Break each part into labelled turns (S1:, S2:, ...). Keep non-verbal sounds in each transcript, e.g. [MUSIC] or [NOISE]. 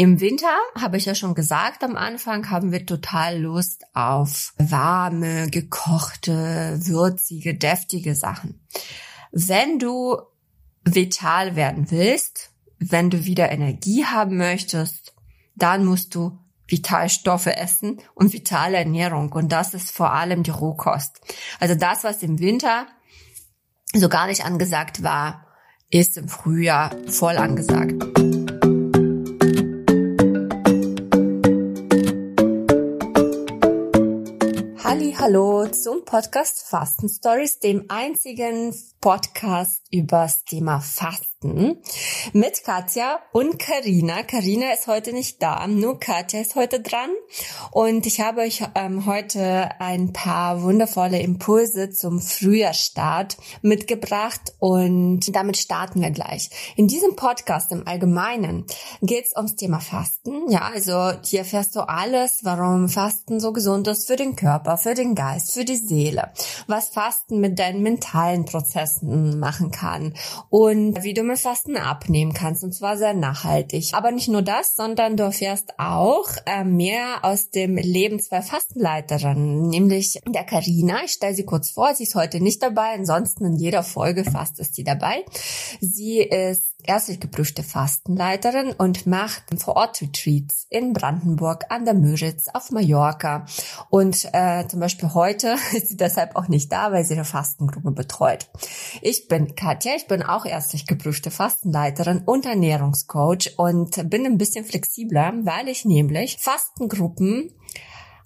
S1: Im Winter, habe ich ja schon gesagt, am Anfang haben wir total Lust auf warme, gekochte, würzige, deftige Sachen. Wenn du vital werden willst, wenn du wieder Energie haben möchtest, dann musst du Vitalstoffe essen und vitale Ernährung. Und das ist vor allem die Rohkost. Also das, was im Winter so gar nicht angesagt war, ist im Frühjahr voll angesagt. Hallo zum Podcast Fasten Stories, dem einzigen Podcast über das Thema Fasten mit Katja und Karina. Karina ist heute nicht da, nur Katja ist heute dran und ich habe euch ähm, heute ein paar wundervolle Impulse zum Frühjahrstart mitgebracht und damit starten wir gleich. In diesem Podcast im Allgemeinen geht es ums Thema Fasten. Ja, also hier erfährst du alles, warum Fasten so gesund ist für den Körper, für den Geist, für die Seele, was Fasten mit deinen mentalen Prozessen machen kann und wie du mit Fasten abnehmen kannst und zwar sehr nachhaltig. Aber nicht nur das, sondern du erfährst auch äh, mehr aus dem Leben zwei Fastenleiterinnen, nämlich der Karina. Ich stelle sie kurz vor, sie ist heute nicht dabei, ansonsten in jeder Folge fast ist sie dabei. Sie ist ärztlich geprüfte Fastenleiterin und macht Vor-Ort-Retreats in Brandenburg, an der Müritz, auf Mallorca. Und äh, zum Beispiel heute [LAUGHS] ist sie deshalb auch nicht da, weil sie eine Fastengruppe betreut. Ich bin Katja, ich bin auch ärztlich geprüfte Fastenleiterin und Ernährungscoach und bin ein bisschen flexibler, weil ich nämlich Fastengruppen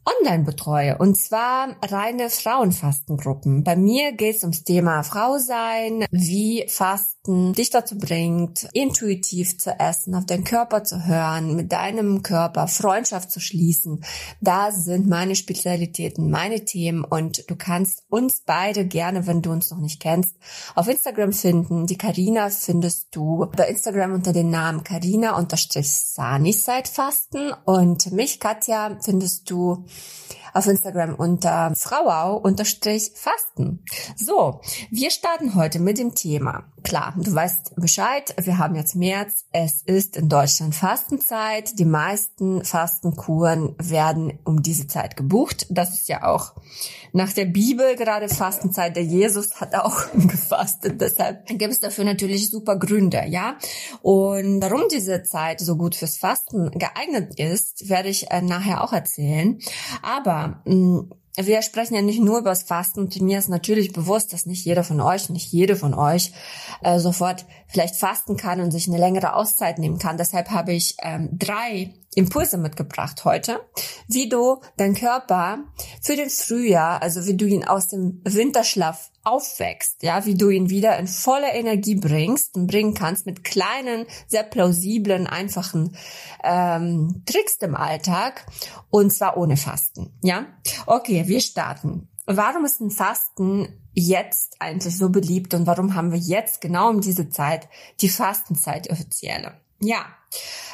S1: online betreue. Und zwar reine Frauenfastengruppen. Bei mir geht es ums Thema Frau sein, wie Fasten dich dazu bringt, intuitiv zu essen, auf deinen Körper zu hören, mit deinem Körper Freundschaft zu schließen. Da sind meine Spezialitäten, meine Themen und du kannst uns beide gerne, wenn du uns noch nicht kennst, auf Instagram finden. Die Karina findest du bei Instagram unter dem Namen Karina-Sani seit Fasten und mich, Katja, findest du auf Instagram unter frauau-fasten. So, wir starten heute mit dem Thema. Klar, du weißt Bescheid, wir haben jetzt März, es ist in Deutschland Fastenzeit, die meisten Fastenkuren werden um diese Zeit gebucht. Das ist ja auch nach der Bibel gerade Fastenzeit, der Jesus hat auch [LAUGHS] gefastet, deshalb gibt es dafür natürlich super Gründe, ja. Und warum diese Zeit so gut fürs Fasten geeignet ist, werde ich äh, nachher auch erzählen. Aber mm, wir sprechen ja nicht nur über das Fasten und mir ist natürlich bewusst, dass nicht jeder von euch, nicht jede von euch äh, sofort vielleicht fasten kann und sich eine längere Auszeit nehmen kann. Deshalb habe ich ähm, drei Impulse mitgebracht heute, wie du deinen Körper für den Frühjahr, also wie du ihn aus dem Winterschlaf aufwächst, ja, wie du ihn wieder in volle Energie bringst und bringen kannst mit kleinen, sehr plausiblen, einfachen ähm, Tricks im Alltag und zwar ohne Fasten, ja. Okay, wir starten. Warum ist ein Fasten jetzt eigentlich so beliebt und warum haben wir jetzt genau um diese Zeit die Fastenzeit offizielle? Ja,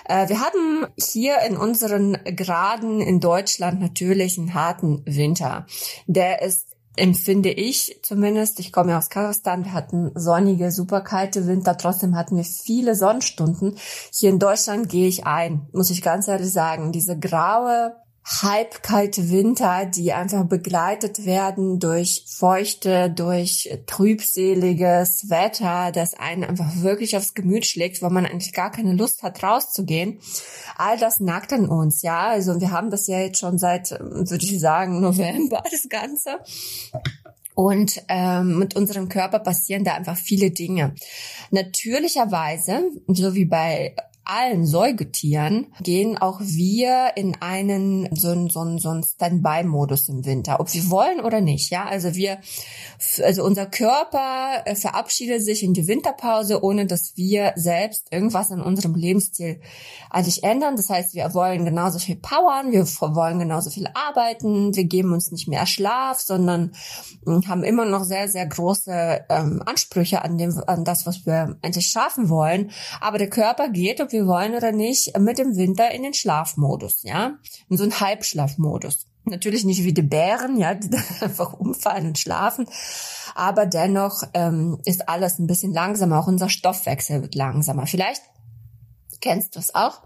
S1: äh, wir haben hier in unseren Graden in Deutschland natürlich einen harten Winter. Der ist empfinde ich zumindest. Ich komme ja aus Kasachstan. Wir hatten sonnige, super kalte Winter. Trotzdem hatten wir viele Sonnenstunden. Hier in Deutschland gehe ich ein, muss ich ganz ehrlich sagen. Diese graue, halbkalte Winter, die einfach begleitet werden durch feuchte, durch trübseliges Wetter, das einen einfach wirklich aufs Gemüt schlägt, wo man eigentlich gar keine Lust hat, rauszugehen. All das nagt an uns, ja. Also wir haben das ja jetzt schon seit, würde ich sagen, [LAUGHS] November, das Ganze. Und ähm, mit unserem Körper passieren da einfach viele Dinge. Natürlicherweise, so wie bei allen Säugetieren gehen auch wir in einen so einen so einen, so einen Standby-Modus im Winter, ob wir wollen oder nicht. Ja, also wir, also unser Körper äh, verabschiedet sich in die Winterpause, ohne dass wir selbst irgendwas in unserem Lebensstil eigentlich ändern. Das heißt, wir wollen genauso viel powern, wir wollen genauso viel arbeiten, wir geben uns nicht mehr Schlaf, sondern hm, haben immer noch sehr sehr große ähm, Ansprüche an dem an das, was wir eigentlich schaffen wollen. Aber der Körper geht, ob wir wir wollen oder nicht, mit dem Winter in den Schlafmodus, ja, in so einen Halbschlafmodus. Natürlich nicht wie die Bären, ja, die [LAUGHS] dann einfach umfallen und schlafen, aber dennoch ähm, ist alles ein bisschen langsamer, auch unser Stoffwechsel wird langsamer. Vielleicht Kennst du es auch?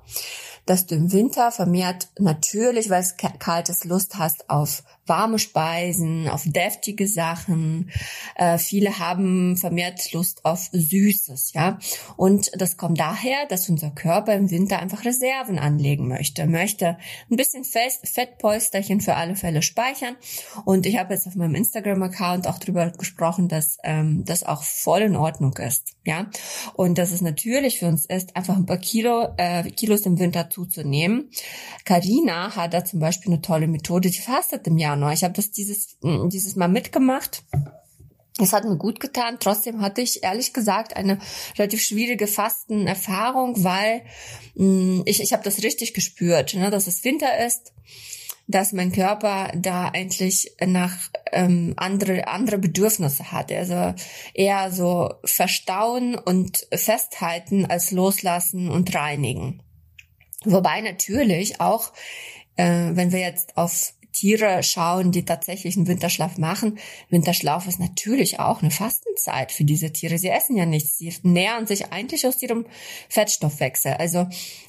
S1: Dass du im Winter vermehrt natürlich, weil es kalt ist, Lust hast auf warme Speisen, auf deftige Sachen. Äh, viele haben vermehrt Lust auf Süßes, ja. Und das kommt daher, dass unser Körper im Winter einfach Reserven anlegen möchte, möchte ein bisschen Fest, Fettpolsterchen für alle Fälle speichern. Und ich habe jetzt auf meinem Instagram-Account auch darüber gesprochen, dass ähm, das auch voll in Ordnung ist, ja. Und dass es natürlich für uns ist, einfach ein paar Kilo, äh, Kilos im Winter zuzunehmen. Karina hat da zum Beispiel eine tolle Methode, die fastet im Januar. Ich habe das dieses, mm, dieses Mal mitgemacht. Es hat mir gut getan. Trotzdem hatte ich ehrlich gesagt eine relativ schwierige Fastenerfahrung, weil mh, mm, ich, ich habe das richtig gespürt, ne, dass es Winter ist, dass mein Körper da eigentlich nach ähm, andere andere Bedürfnisse hat. Also eher so verstauen und festhalten als loslassen und reinigen. Wobei natürlich auch, äh, wenn wir jetzt auf Tiere schauen, die tatsächlich einen Winterschlaf machen. Winterschlaf ist natürlich auch eine Fastenzeit für diese Tiere. Sie essen ja nichts. Sie nähern sich eigentlich aus ihrem Fettstoffwechsel. Also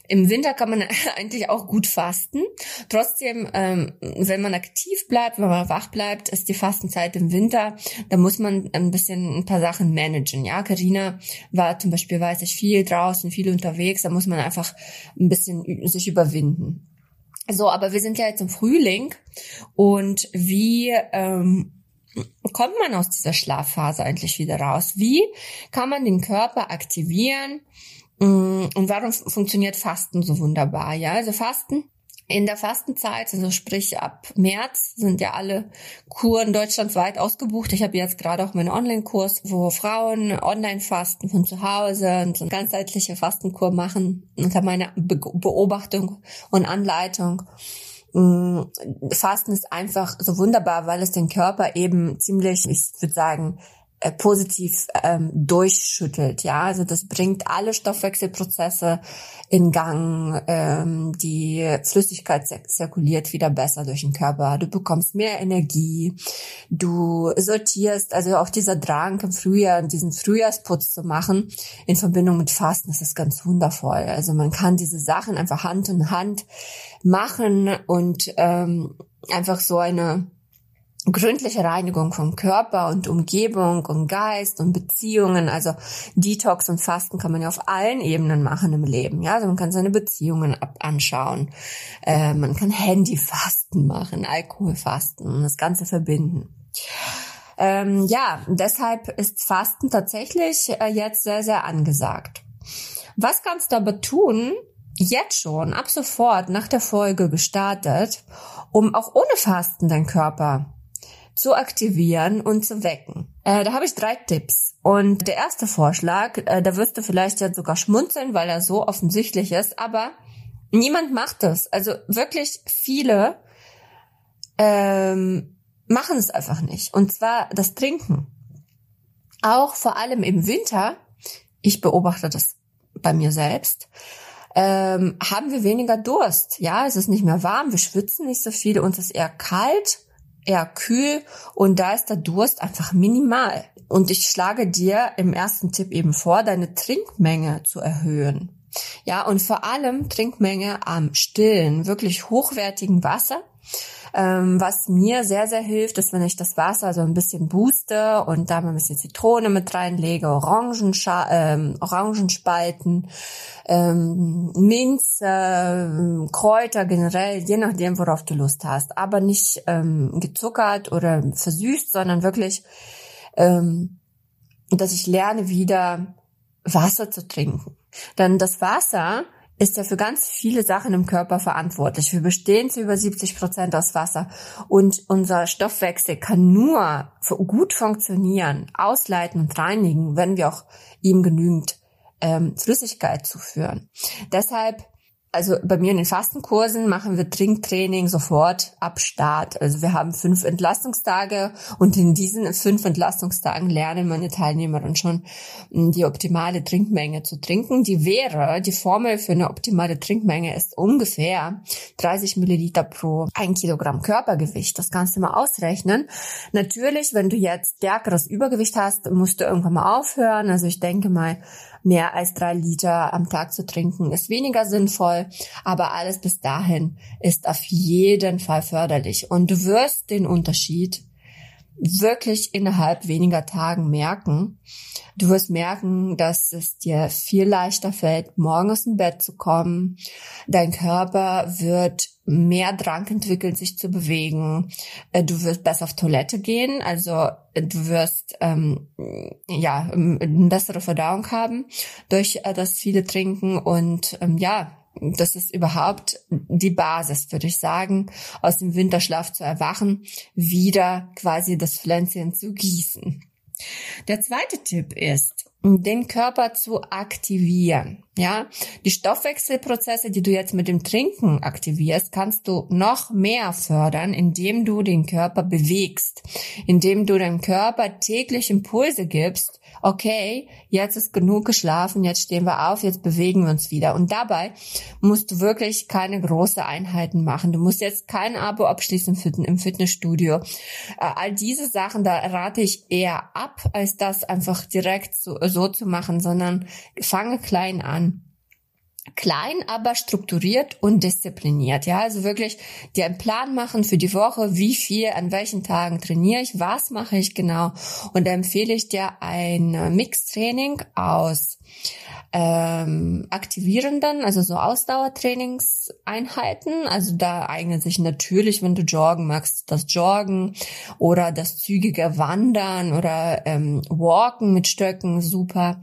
S1: im Winter kann man [LAUGHS] eigentlich auch gut fasten. Trotzdem, ähm, wenn man aktiv bleibt, wenn man wach bleibt, ist die Fastenzeit im Winter. Da muss man ein bisschen ein paar Sachen managen. Ja, Karina war zum Beispiel, weiß ich, viel draußen, viel unterwegs. Da muss man einfach ein bisschen sich überwinden. So, aber wir sind ja jetzt im Frühling und wie ähm, kommt man aus dieser Schlafphase eigentlich wieder raus? Wie kann man den Körper aktivieren? Mm, und warum funktioniert Fasten so wunderbar? Ja, also Fasten in der Fastenzeit, also sprich ab März, sind ja alle Kuren deutschlandweit ausgebucht. Ich habe jetzt gerade auch meinen Online-Kurs, wo Frauen online fasten von zu Hause und so eine ganzheitliche Fastenkur machen unter meiner Be Beobachtung und Anleitung. Mm, Fasten ist einfach so wunderbar, weil es den Körper eben ziemlich, ich würde sagen, positiv ähm, durchschüttelt. Ja, also das bringt alle Stoffwechselprozesse in Gang. Ähm, die Flüssigkeit zirkuliert wieder besser durch den Körper. Du bekommst mehr Energie. Du sortierst, also auch dieser Drang im Frühjahr, diesen Frühjahrsputz zu machen in Verbindung mit Fasten, das ist ganz wundervoll. Also man kann diese Sachen einfach Hand in Hand machen und ähm, einfach so eine gründliche Reinigung vom Körper und Umgebung und Geist und Beziehungen. Also Detox und Fasten kann man ja auf allen Ebenen machen im Leben. Ja, also man kann seine Beziehungen anschauen. Äh, man kann Handyfasten machen, Alkoholfasten und das Ganze verbinden. Ähm, ja, deshalb ist Fasten tatsächlich äh, jetzt sehr, sehr angesagt. Was kannst du aber tun, jetzt schon, ab sofort, nach der Folge gestartet, um auch ohne Fasten deinen Körper zu aktivieren und zu wecken. Äh, da habe ich drei Tipps. Und der erste Vorschlag, äh, da wirst du vielleicht jetzt sogar schmunzeln, weil er so offensichtlich ist, aber niemand macht das. Also wirklich viele ähm, machen es einfach nicht. Und zwar das Trinken. Auch vor allem im Winter, ich beobachte das bei mir selbst, ähm, haben wir weniger Durst. Ja, es ist nicht mehr warm, wir schwitzen nicht so viel, uns ist eher kalt eher kühl und da ist der Durst einfach minimal. Und ich schlage dir im ersten Tipp eben vor, deine Trinkmenge zu erhöhen. Ja, und vor allem Trinkmenge am stillen, wirklich hochwertigen Wasser. Ähm, was mir sehr, sehr hilft, ist, wenn ich das Wasser so ein bisschen booste und da mal ein bisschen Zitrone mit reinlege, Orangenscha ähm, Orangenspalten, ähm, Minze, ähm, Kräuter generell, je nachdem, worauf du Lust hast. Aber nicht ähm, gezuckert oder versüßt, sondern wirklich, ähm, dass ich lerne wieder Wasser zu trinken. Denn das Wasser ist ja für ganz viele Sachen im Körper verantwortlich. Wir bestehen zu über 70 Prozent aus Wasser und unser Stoffwechsel kann nur gut funktionieren, ausleiten und reinigen, wenn wir auch ihm genügend ähm, Flüssigkeit zuführen. Deshalb also bei mir in den Fastenkursen machen wir Trinktraining sofort ab Start. Also wir haben fünf Entlastungstage und in diesen fünf Entlastungstagen lernen meine Teilnehmer dann schon hm, die optimale Trinkmenge zu trinken. Die wäre, die Formel für eine optimale Trinkmenge ist ungefähr 30 Milliliter pro ein Kilogramm Körpergewicht. Das kannst du mal ausrechnen. Natürlich, wenn du jetzt stärkeres Übergewicht hast, musst du irgendwann mal aufhören. Also ich denke mal, mehr als drei Liter am Tag zu trinken ist weniger sinnvoll, aber alles bis dahin ist auf jeden Fall förderlich. Und du wirst den Unterschied wirklich innerhalb weniger Tagen merken. Du wirst merken, dass es dir viel leichter fällt, morgen aus dem Bett zu kommen. Dein Körper wird mehr Drang entwickeln, sich zu bewegen. Äh, du wirst besser auf Toilette gehen, also äh, du wirst ähm, ja eine bessere Verdauung haben durch äh, das viele Trinken und ähm, ja das ist überhaupt die Basis, würde ich sagen, aus dem Winterschlaf zu erwachen, wieder quasi das Pflänzchen zu gießen. Der zweite Tipp ist, den Körper zu aktivieren. Ja, die Stoffwechselprozesse, die du jetzt mit dem Trinken aktivierst, kannst du noch mehr fördern, indem du den Körper bewegst, indem du deinem Körper täglich Impulse gibst, okay, jetzt ist genug geschlafen, jetzt stehen wir auf, jetzt bewegen wir uns wieder. Und dabei musst du wirklich keine große Einheiten machen. Du musst jetzt kein Abo abschließen im Fitnessstudio. Äh, all diese Sachen, da rate ich eher ab, als das einfach direkt so, so zu machen, sondern fange klein an klein, aber strukturiert und diszipliniert. Ja, also wirklich dir einen Plan machen für die Woche, wie viel, an welchen Tagen trainiere ich, was mache ich genau. Und da empfehle ich dir ein Mixtraining aus ähm, aktivierenden, also so Ausdauertrainingseinheiten. Also da eignet sich natürlich, wenn du joggen magst, das Joggen oder das zügige Wandern oder ähm, Walken mit Stöcken, super.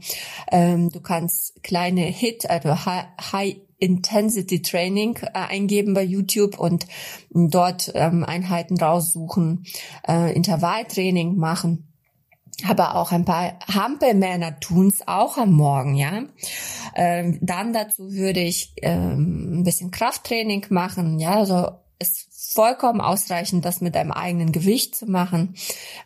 S1: Ähm, du kannst kleine Hit, also High, Intensity Training äh, eingeben bei YouTube und dort ähm, Einheiten raussuchen, äh, Intervalltraining machen aber auch ein paar Hampelmänner tun's auch am Morgen, ja. Ähm, dann dazu würde ich ähm, ein bisschen Krafttraining machen, ja, also ist vollkommen ausreichend, das mit deinem eigenen Gewicht zu machen.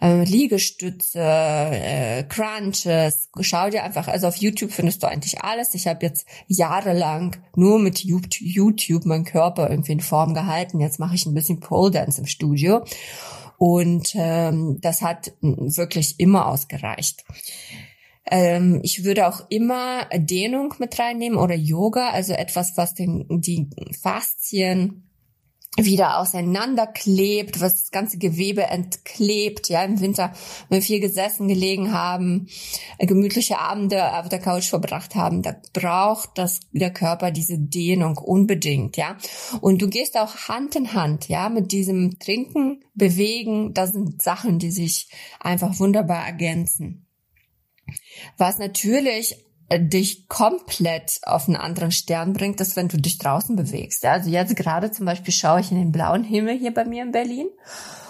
S1: Äh, Liegestütze, äh, Crunches, schau dir einfach, also auf YouTube findest du eigentlich alles. Ich habe jetzt jahrelang nur mit YouTube meinen Körper irgendwie in Form gehalten. Jetzt mache ich ein bisschen Pole Dance im Studio. Und ähm, das hat wirklich immer ausgereicht. Ähm, ich würde auch immer Dehnung mit reinnehmen oder Yoga, also etwas, was den, die Faszien wieder auseinanderklebt, was das ganze Gewebe entklebt. Ja, im Winter, wenn wir viel gesessen, gelegen haben, äh, gemütliche Abende auf der Couch verbracht haben, da braucht das der Körper diese Dehnung unbedingt. Ja, und du gehst auch Hand in Hand, ja, mit diesem Trinken, Bewegen. Das sind Sachen, die sich einfach wunderbar ergänzen. Was natürlich dich komplett auf einen anderen Stern bringt, als wenn du dich draußen bewegst. Also jetzt gerade zum Beispiel schaue ich in den blauen Himmel hier bei mir in Berlin.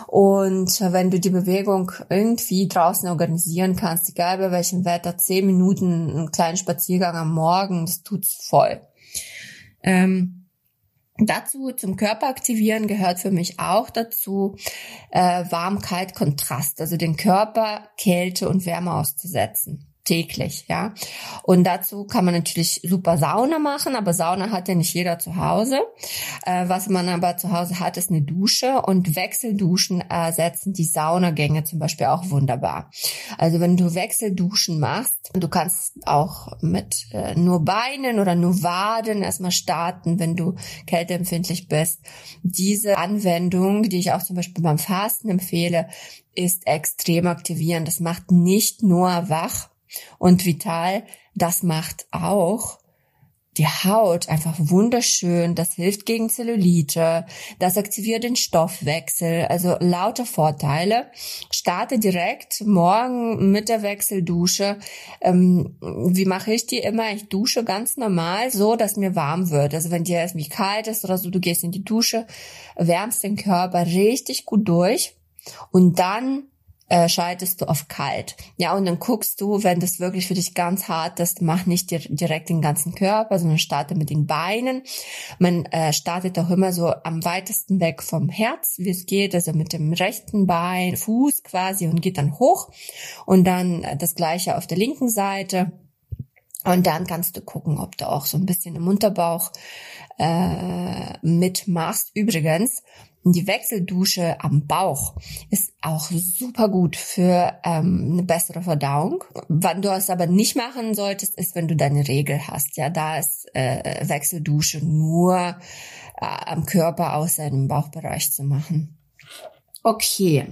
S1: Und wenn du die Bewegung irgendwie draußen organisieren kannst, egal bei welchem Wetter, zehn Minuten, einen kleinen Spaziergang am Morgen, das tut's voll. Ähm, dazu zum Körper aktivieren gehört für mich auch dazu äh, Warm-Kalt-Kontrast, also den Körper Kälte und Wärme auszusetzen täglich, ja. Und dazu kann man natürlich super Sauna machen, aber Sauna hat ja nicht jeder zu Hause. Äh, was man aber zu Hause hat, ist eine Dusche und Wechselduschen ersetzen die Saunagänge zum Beispiel auch wunderbar. Also wenn du Wechselduschen machst, du kannst auch mit äh, nur Beinen oder nur Waden erstmal starten, wenn du kälteempfindlich bist. Diese Anwendung, die ich auch zum Beispiel beim Fasten empfehle, ist extrem aktivierend. Das macht nicht nur wach, und vital, das macht auch die Haut einfach wunderschön, das hilft gegen Zellulite, das aktiviert den Stoffwechsel, also lauter Vorteile. Starte direkt morgen mit der Wechseldusche. Ähm, wie mache ich die immer? Ich dusche ganz normal, so dass mir warm wird. Also wenn dir irgendwie kalt ist oder so, du gehst in die Dusche, wärmst den Körper richtig gut durch und dann äh, schaltest du auf kalt. Ja, und dann guckst du, wenn das wirklich für dich ganz hart ist, mach nicht direkt den ganzen Körper, sondern starte mit den Beinen. Man äh, startet auch immer so am weitesten weg vom Herz, wie es geht, also mit dem rechten Bein, Fuß quasi und geht dann hoch und dann äh, das gleiche auf der linken Seite. Und dann kannst du gucken, ob du auch so ein bisschen im Unterbauch äh, mitmachst. Übrigens, die Wechseldusche am Bauch ist auch super gut für ähm, eine bessere Verdauung. Wann du es aber nicht machen solltest, ist, wenn du deine Regel hast. Ja, da ist äh, Wechseldusche nur äh, am Körper aus seinem Bauchbereich zu machen. Okay.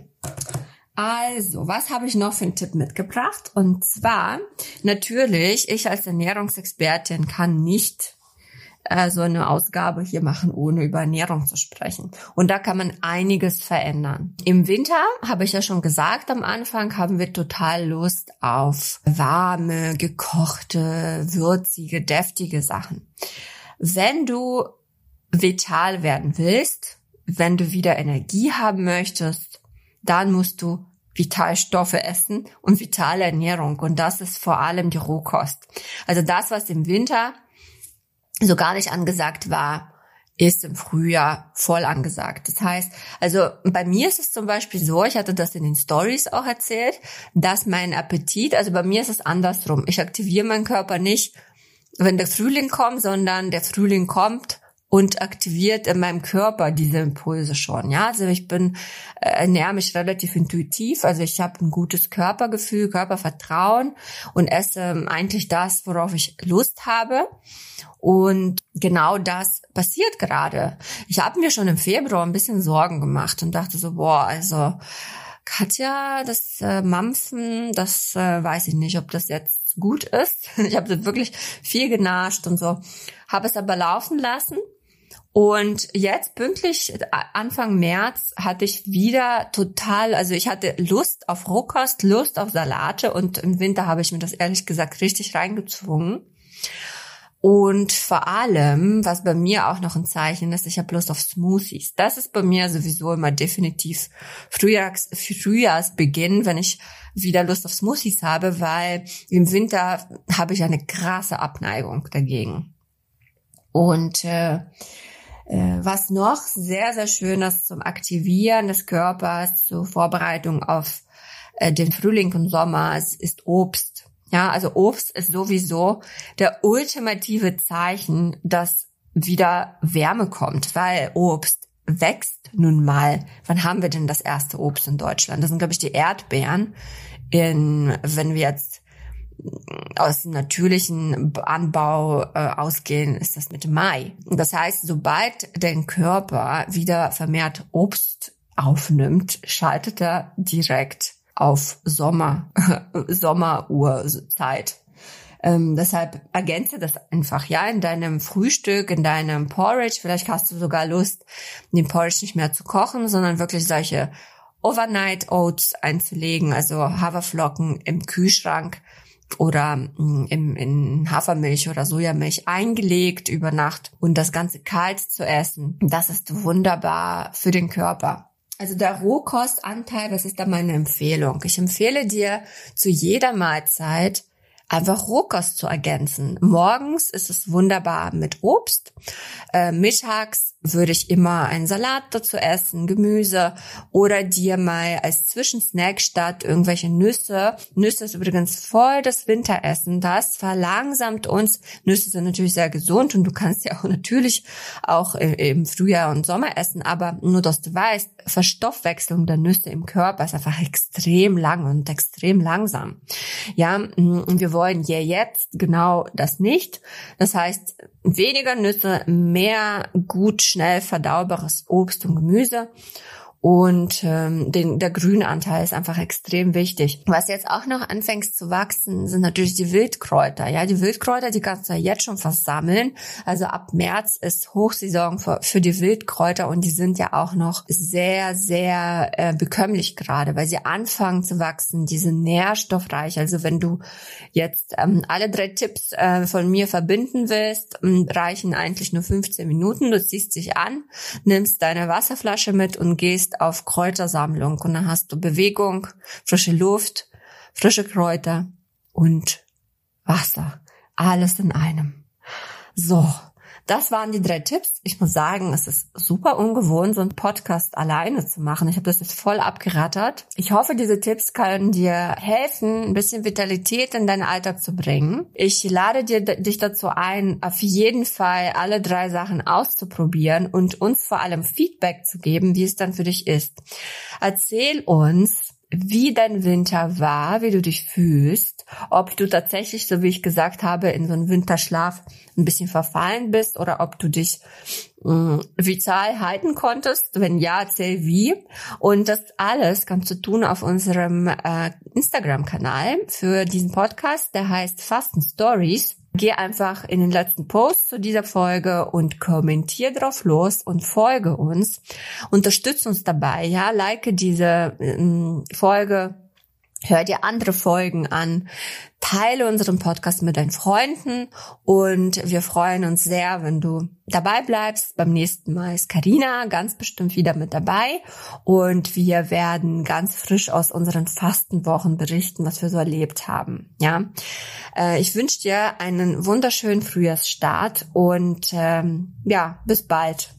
S1: Also, was habe ich noch für einen Tipp mitgebracht? Und zwar, natürlich, ich als Ernährungsexpertin kann nicht äh, so eine Ausgabe hier machen, ohne über Ernährung zu sprechen. Und da kann man einiges verändern. Im Winter, habe ich ja schon gesagt am Anfang, haben wir total Lust auf warme, gekochte, würzige, deftige Sachen. Wenn du vital werden willst, wenn du wieder Energie haben möchtest, dann musst du Vitalstoffe essen und vitale Ernährung. Und das ist vor allem die Rohkost. Also das, was im Winter so gar nicht angesagt war, ist im Frühjahr voll angesagt. Das heißt, also bei mir ist es zum Beispiel so, ich hatte das in den Stories auch erzählt, dass mein Appetit, also bei mir ist es andersrum. Ich aktiviere meinen Körper nicht, wenn der Frühling kommt, sondern der Frühling kommt und aktiviert in meinem Körper diese Impulse schon. Ja, also ich bin äh, ernähre mich relativ intuitiv, also ich habe ein gutes Körpergefühl, Körpervertrauen und esse ähm, eigentlich das, worauf ich Lust habe. Und genau das passiert gerade. Ich habe mir schon im Februar ein bisschen Sorgen gemacht und dachte so, boah, also Katja, das äh, Mampfen, das äh, weiß ich nicht, ob das jetzt gut ist. [LAUGHS] Ich habe wirklich viel genascht und so, habe es aber laufen lassen und jetzt pünktlich Anfang März hatte ich wieder total, also ich hatte Lust auf Rohkost, Lust auf Salate und im Winter habe ich mir das ehrlich gesagt richtig reingezwungen. Und vor allem, was bei mir auch noch ein Zeichen ist, ich habe Lust auf Smoothies. Das ist bei mir sowieso immer definitiv Frühjahrs, Frühjahrsbeginn, wenn ich wieder Lust auf Smoothies habe, weil im Winter habe ich eine krasse Abneigung dagegen. Und äh, äh, was noch sehr, sehr schön ist zum Aktivieren des Körpers, zur Vorbereitung auf äh, den Frühling und Sommer, es ist Obst. Ja, also Obst ist sowieso der ultimative Zeichen, dass wieder Wärme kommt, weil Obst wächst nun mal. Wann haben wir denn das erste Obst in Deutschland? Das sind, glaube ich, die Erdbeeren. In, wenn wir jetzt aus natürlichen Anbau äh, ausgehen, ist das mit Mai. Das heißt, sobald dein Körper wieder vermehrt Obst aufnimmt, schaltet er direkt auf Sommer, [LAUGHS] Sommeruhrzeit. Ähm, deshalb ergänze das einfach, ja, in deinem Frühstück, in deinem Porridge. Vielleicht hast du sogar Lust, den Porridge nicht mehr zu kochen, sondern wirklich solche Overnight Oats einzulegen, also Haferflocken im Kühlschrank oder mm, im, in Hafermilch oder Sojamilch eingelegt über Nacht und das Ganze kalt zu essen. Das ist wunderbar für den Körper. Also der Rohkostanteil, das ist da meine Empfehlung. Ich empfehle dir zu jeder Mahlzeit einfach Rohkost zu ergänzen. Morgens ist es wunderbar mit Obst. Äh, mittags würde ich immer einen Salat dazu essen, Gemüse oder dir mal als Zwischensnack statt irgendwelche Nüsse. Nüsse ist übrigens voll das Winteressen. Das verlangsamt uns. Nüsse sind natürlich sehr gesund und du kannst ja auch [LAUGHS] natürlich auch im Frühjahr und Sommer essen, aber nur, dass du weißt, Verstoffwechslung der Nüsse im Körper ist einfach extrem lang und extrem langsam. Ja, wir wollen ja jetzt genau das nicht. Das heißt, weniger Nüsse, mehr gut schnell verdaubares Obst und Gemüse und ähm, den, der Grünanteil ist einfach extrem wichtig. Was jetzt auch noch anfängt zu wachsen, sind natürlich die Wildkräuter. Ja, die Wildkräuter, die kannst du ja jetzt schon versammeln. Also ab März ist Hochsaison für, für die Wildkräuter und die sind ja auch noch sehr, sehr äh, bekömmlich gerade, weil sie anfangen zu wachsen. Die sind nährstoffreich. Also wenn du jetzt ähm, alle drei Tipps äh, von mir verbinden willst, ähm, reichen eigentlich nur 15 Minuten. Du ziehst dich an, nimmst deine Wasserflasche mit und gehst auf Kräutersammlung und dann hast du Bewegung, frische Luft, frische Kräuter und Wasser. Alles in einem. So, Das waren die drei Tipps. Ich muss sagen, es ist super ungewohnt, so einen Podcast alleine zu machen. Ich habe das jetzt voll abgerattert. Ich hoffe, diese Tipps können dir helfen, ein bisschen Vitalität in deinen Alltag zu bringen. Ich lade dir, dich dazu ein, auf jeden Fall alle drei Sachen auszuprobieren und uns vor allem Feedback zu geben, wie es dann für dich ist. Erzähl uns, wie dein Winter war, wie du dich fühlst, ob du tatsächlich, so wie ich gesagt habe, in so einen Winterschlaf ein bisschen verfallen bist oder ob du dich mh, mm, vital halten konntest. Wenn ja, erzähl wie. Und das alles kannst du tun auf unserem äh, Instagram-Kanal für diesen Podcast, der heißt Fasten Stories. Geh einfach in den letzten Post zu dieser Folge und kommentier drauf los und folge uns. Unterstütz uns dabei, ja, like diese ähm, Folge, hör dir andere Folgen an, teile unseren Podcast mit deinen Freunden und wir freuen uns sehr, wenn du dabei bleibst. Beim nächsten Mal ist Karina ganz bestimmt wieder mit dabei und wir werden ganz frisch aus unseren Fastenwochen berichten, was wir so erlebt haben. Ja, äh, ich wünsche dir einen wunderschönen Frühjahrsstart und ähm, ja, bis bald.